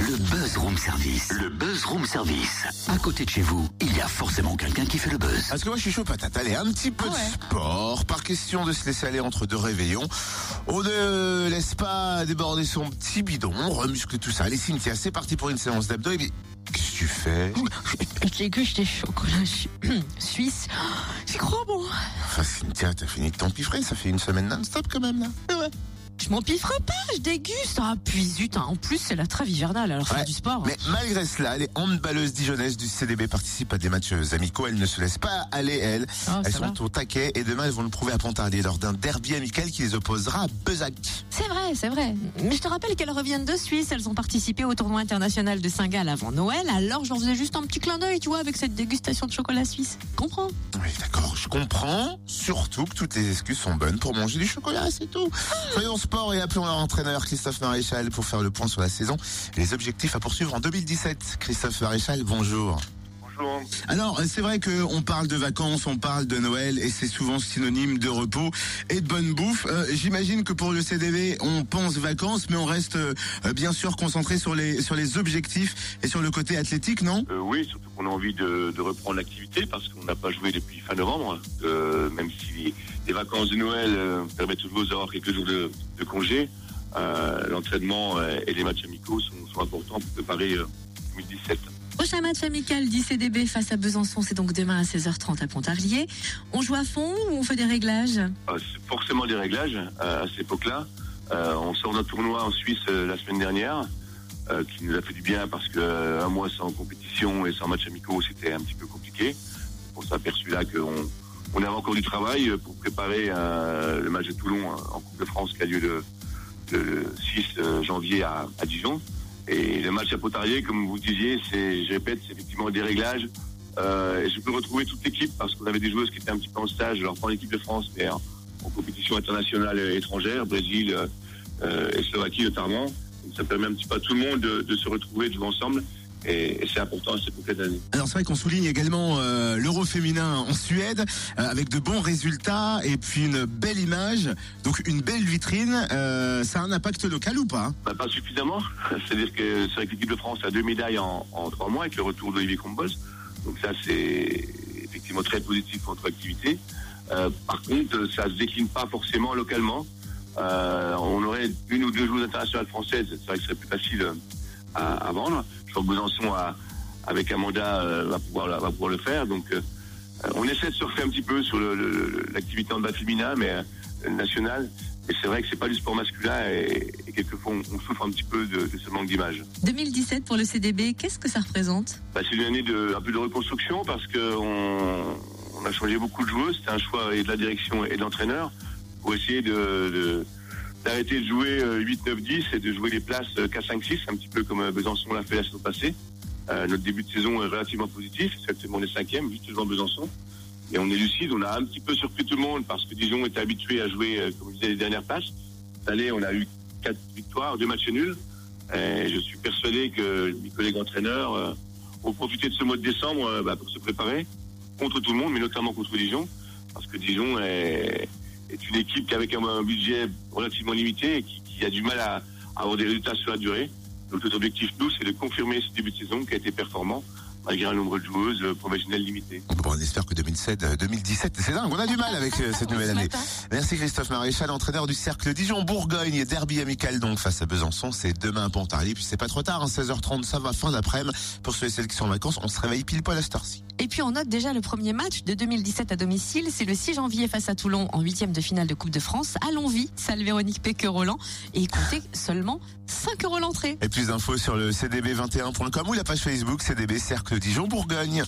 Le Buzz Room Service. Le Buzz Room Service. À côté de chez vous, il y a forcément quelqu'un qui fait le buzz. Parce que moi je suis chaud patate. Allez, un petit peu Ah ouais. de sport. Par question de se laisser aller entre deux réveillons. On ne laisse pas déborder son petit bidon. On remuscle tout ça. Allez Cynthia, c'est parti pour une séance d'abdos. Et qu'est-ce que tu fais? J'ai que des chocolats su- suisses. C'est trop bon. Enfin Cynthia, t'as fini de t'empiffrer. Ça fait une semaine non-stop quand même là. Je m'empiffre pas, je déguste. Ah, puis zut, hein. en plus, c'est la trêve hivernale, alors Ouais, faire du sport. Mais malgré cela, les handballeuses dijonnaises du CDB participent à des matchs amicaux. Elles ne se laissent pas aller, elles. Oh, elles sont au taquet et demain elles vont le prouver à Pontarlier lors d'un derby amical qui les opposera à Bezac. C'est vrai, c'est vrai. Mais je te rappelle qu'elles reviennent de Suisse. Elles ont participé au tournoi international de Saint-Gall avant Noël. Alors, je leur faisais juste un petit clin d'œil, tu vois, avec cette dégustation de chocolat suisse. Comprends? Oui, d'accord, je comprends. Surtout que toutes les excuses sont bonnes pour manger du chocolat, c'est tout. Soyons sport et appelons leur entraîneur Christophe Maréchal pour faire le point sur la saison et les objectifs à poursuivre en 2017. Christophe Maréchal, bonjour. Alors, c'est vrai qu'on parle de vacances, on parle de Noël et c'est souvent synonyme de repos et de bonne bouffe. Euh, J'imagine que pour le CDV, on pense vacances, mais on reste euh, bien sûr concentré sur les, sur les objectifs et sur le côté athlétique, non? Euh, oui, surtout qu'on a envie de, de reprendre l'activité parce qu'on n'a pas joué depuis fin novembre. Même si les, vacances de Noël permettent toujours d'avoir quelques jours de, de congé, l'entraînement et les matchs amicaux sont, sont importants pour préparer euh, 2017. Prochain match amical du CDB face à Besançon, c'est donc demain à 16h30 à Pontarlier. On joue à fond ou on fait des réglages? Euh, forcément des réglages euh, à cette époque-là. Euh, on sort d'un tournoi en Suisse euh, la semaine dernière qui nous a fait du bien parce que un mois sans compétition et sans match amicaux, c'était un petit peu compliqué. On s'est aperçu là qu'on on avait encore du travail pour préparer le match de Toulon en Coupe de France qui a lieu le, le 6 euh, janvier à Dijon. Et le match à Potarier, comme vous disiez, c'est, je répète, c'est effectivement des réglages. Euh, et je peux retrouver toute l'équipe parce qu'on avait des joueuses qui étaient un petit peu en stage, alors pas en équipe de France, mais en, compétition internationale étrangère, Brésil euh, euh, et Slovaquie notamment. Donc ça permet un petit peu à tout le monde de, de se retrouver, de jouer ensemble. Et, et c'est important à cette époque d'année. Alors c'est vrai qu'on souligne également euh, l'Euro féminin en Suède euh, avec de bons résultats et puis une belle image, donc une belle vitrine. Euh, ça a un impact local ou pas? Bah, pas suffisamment. C'est-à-dire que c'est vrai que l'équipe de France a deux médailles en, en trois mois avec le retour d'Olivier Combos. Donc ça, c'est effectivement très positif pour notre activité. Par contre, ça se décline pas forcément localement. On aurait une ou deux joueuses internationales françaises, c'est vrai que ce serait plus facile à, à vendre. Je crois que Besançon, a, avec un mandat, euh, va, pouvoir, va pouvoir le faire. Donc euh, on essaie de surfer un petit peu sur l'activité en bas féminin, mais euh, nationale. Et c'est vrai que c'est pas du sport masculin et, et quelquefois on, on souffre un petit peu de, de ce manque d'image. 2017 pour le CDB, qu'est-ce que ça représente? Bah, c'est une année de un peu de reconstruction parce que on, on a changé beaucoup de joueurs. C'était un choix et de la direction et de l'entraîneur pour essayer de, de- d'arrêter de jouer euh, 8, 9, 10 et de jouer les places euh, 4, 5, 6, un petit peu comme euh, Besançon l'a fait la saison passée. Euh, notre début de saison est relativement positif. Actuellement, on est cinquième, juste devant Besançon. Et on est lucide. On a un petit peu surpris tout le monde parce que Dijon était habitué à jouer, euh, comme je disais, les dernières places. Cette année, on a eu quatre victoires, deux matchs nuls. Je suis persuadé que mes collègues entraîneurs euh, ont profité de ce mois de décembre bah, pour se préparer contre tout le monde, mais notamment contre Dijon, parce que Dijon est, est une équipe qui avec un, un budget relativement limité et qui, qui a du mal à, à avoir des résultats sur la durée. Donc notre objectif, nous, c'est de confirmer ce début de saison qui a été performant, malgré un nombre de joueuses euh, professionnelles limité. Bon, on espère que 2007, euh, 2017, c'est dingue, on a du mal avec euh, cette nouvelle année. Merci Christophe Maréchal, entraîneur du Cercle Dijon-Bourgogne, derby amical donc face à Besançon, c'est demain à Pontarlier, puis c'est pas trop tard, hein, 16h30, ça va, fin d'après-midi, pour ceux et celles qui sont en vacances, on se réveille pile poil à cette heure-ci. Et puis on note déjà le premier match de 2017 à domicile, c'est le 6 janvier face à Toulon en huitième de finale de Coupe de France. Allons-y, salle Véronique et comptez seulement 5 euros l'entrée. Et plus d'infos sur le cdb21.com ou la page Facebook CDB Cercle Dijon-Bourgogne.